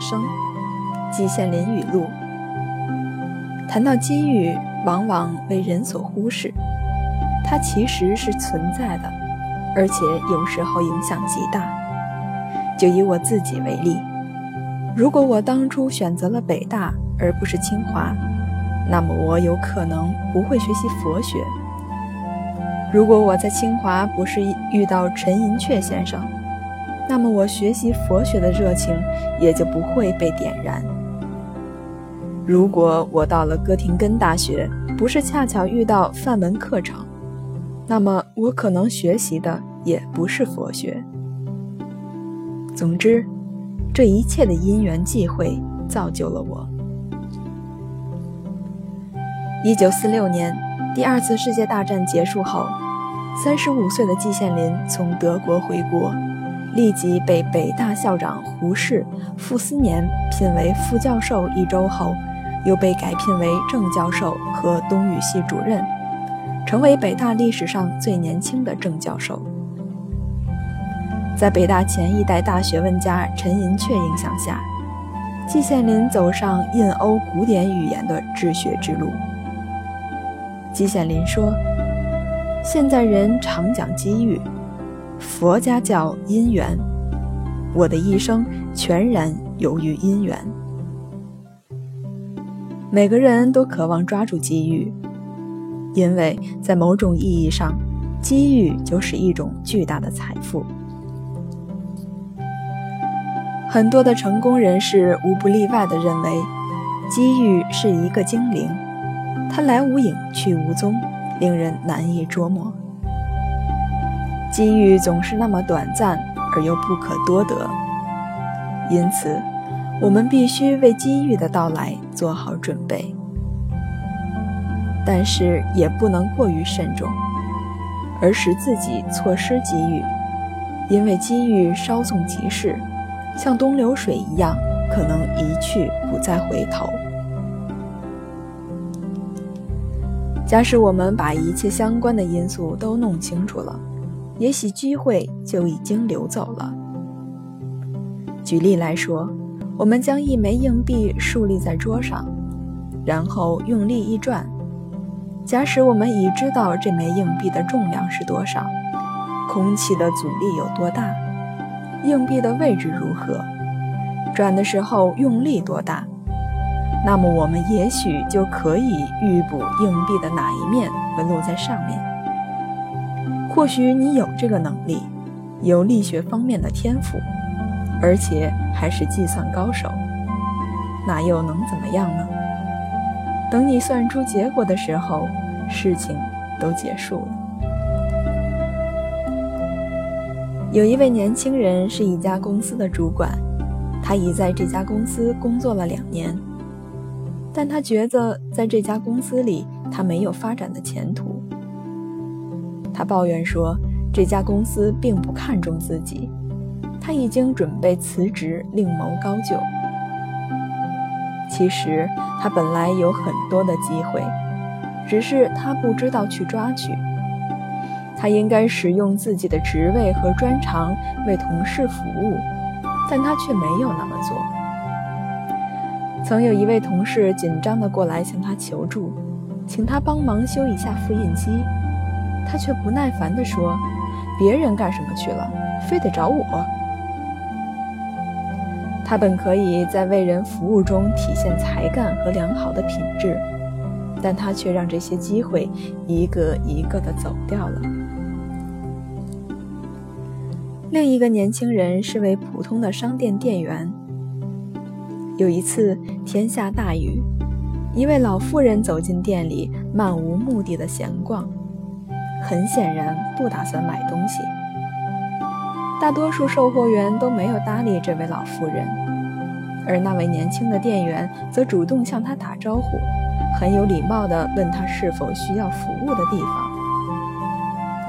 生，季羡林语录。谈到机遇，往往为人所忽视，它其实是存在的，而且有时候影响极大。就以我自己为例，如果我当初选择了北大而不是清华，那么我有可能不会学习佛学。如果我在清华不是遇到陈寅恪先生，那么我学习佛学的热情也就不会被点燃。如果我到了哥廷根大学不是恰巧遇到范文课程，那么我可能学习的也不是佛学。总之，这一切的因缘际会造就了我。一九四六年，第二次世界大战结束后，三十五岁的季羡林从德国回国，立即被北大校长胡适、傅斯年聘为副教授一周后，又被改聘为正教授和东语系主任，成为北大历史上最年轻的正教授。在北大前一代大学问家陈寅恪影响下，季羡林走上印欧古典语言的治学之路。季羡林说：“现在人常讲机遇，佛家叫因缘。我的一生全然由于因缘。每个人都渴望抓住机遇，因为在某种意义上，机遇就是一种巨大的财富。很多的成功人士无不例外地认为，机遇是一个精灵。”它来无影去无踪，令人难以捉摸。机遇总是那么短暂而又不可多得，因此，我们必须为机遇的到来做好准备。但是也不能过于慎重，而使自己错失机遇，因为机遇稍纵即逝，像东流水一样，可能一去不再回头。假使我们把一切相关的因素都弄清楚了，也许机会就已经流走了。举例来说，我们将一枚硬币竖立在桌上，然后用力一转。假使我们已知道这枚硬币的重量是多少，空气的阻力有多大，硬币的位置如何，转的时候用力多大。那么我们也许就可以预卜硬币的哪一面会落在上面。或许你有这个能力，有力学方面的天赋，而且还是计算高手，那又能怎么样呢？等你算出结果的时候，事情都结束了。有一位年轻人是一家公司的主管，他已在这家公司工作了两年。但他觉得在这家公司里，他没有发展的前途。他抱怨说，这家公司并不看重自己，他已经准备辞职另谋高就。其实他本来有很多的机会，只是他不知道去抓取。他应该使用自己的职位和专长为同事服务，但他却没有那么做。曾有一位同事紧张地过来向他求助，请他帮忙修一下复印机，他却不耐烦地说：“别人干什么去了，非得找我？”他本可以在为人服务中体现才干和良好的品质，但他却让这些机会一个一个地走掉了。另一个年轻人是位普通的商店店员。有一次天下大雨，一位老妇人走进店里，漫无目的的闲逛，很显然不打算买东西。大多数售货员都没有搭理这位老妇人，而那位年轻的店员则主动向她打招呼，很有礼貌地问她是否需要服务的地方。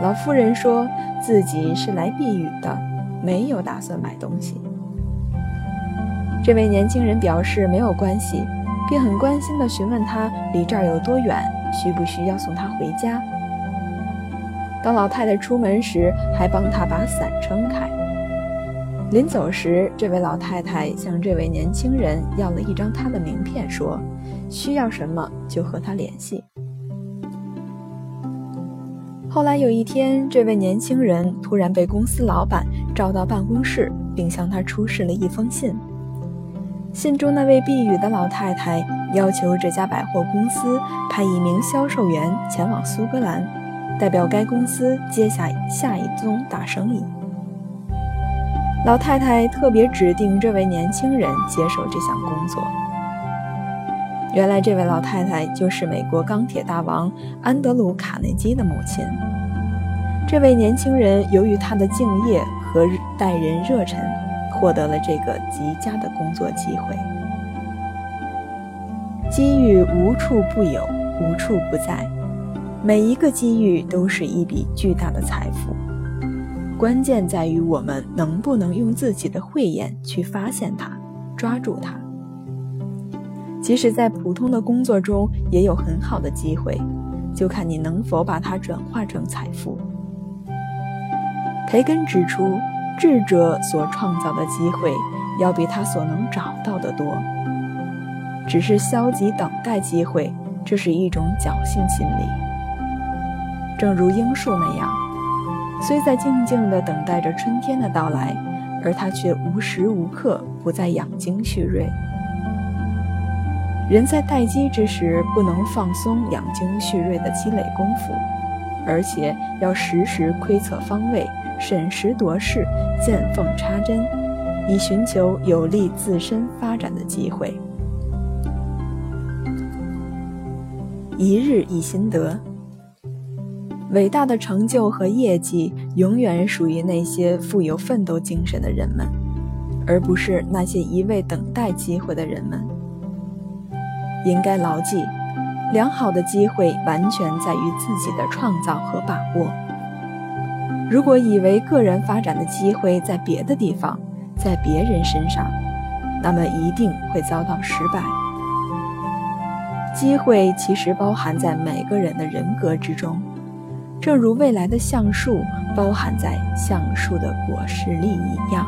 老妇人说自己是来避雨的，没有打算买东西。这位年轻人表示没有关系，并很关心地询问他离这儿有多远，需不需要送他回家。当老太太出门时，还帮他把伞撑开。临走时，这位老太太向这位年轻人要了一张她的名片，说：“需要什么就和他联系。”后来有一天，这位年轻人突然被公司老板召到办公室，并向他出示了一封信。信中那位避雨的老太太要求这家百货公司派一名销售员前往苏格兰，代表该公司接下下一宗大生意。老太太特别指定这位年轻人接手这项工作。原来，这位老太太就是美国钢铁大王安德鲁·卡内基的母亲。这位年轻人由于他的敬业和待人热忱，获得了这个极佳的工作机会。机遇无处不有，无处不在，每一个机遇都是一笔巨大的财富。关键在于我们能不能用自己的慧眼去发现它，抓住它。即使在普通的工作中也有很好的机会，就看你能否把它转化成财富。培根指出，智者所创造的机会要比他所能找到的多。只是消极等待机会，这是一种侥幸心理。正如樱树那样。虽在静静地等待着春天的到来，而它却无时无刻不在养精蓄锐。人在待机之时，不能放松养精蓄锐的积累功夫，而且要时时窥测方位，审时度势，见缝插针，以寻求有利自身发展的机会。一日一心得。伟大的成就和业绩永远属于那些富有奋斗精神的人们，而不是那些一味等待机会的人们。应该牢记，良好的机会完全在于自己的创造和把握。如果以为个人发展的机会在别的地方，在别人身上，那么一定会遭到失败。机会其实包含在每个人的人格之中。正如未来的橡树包含在橡树的果实里一样。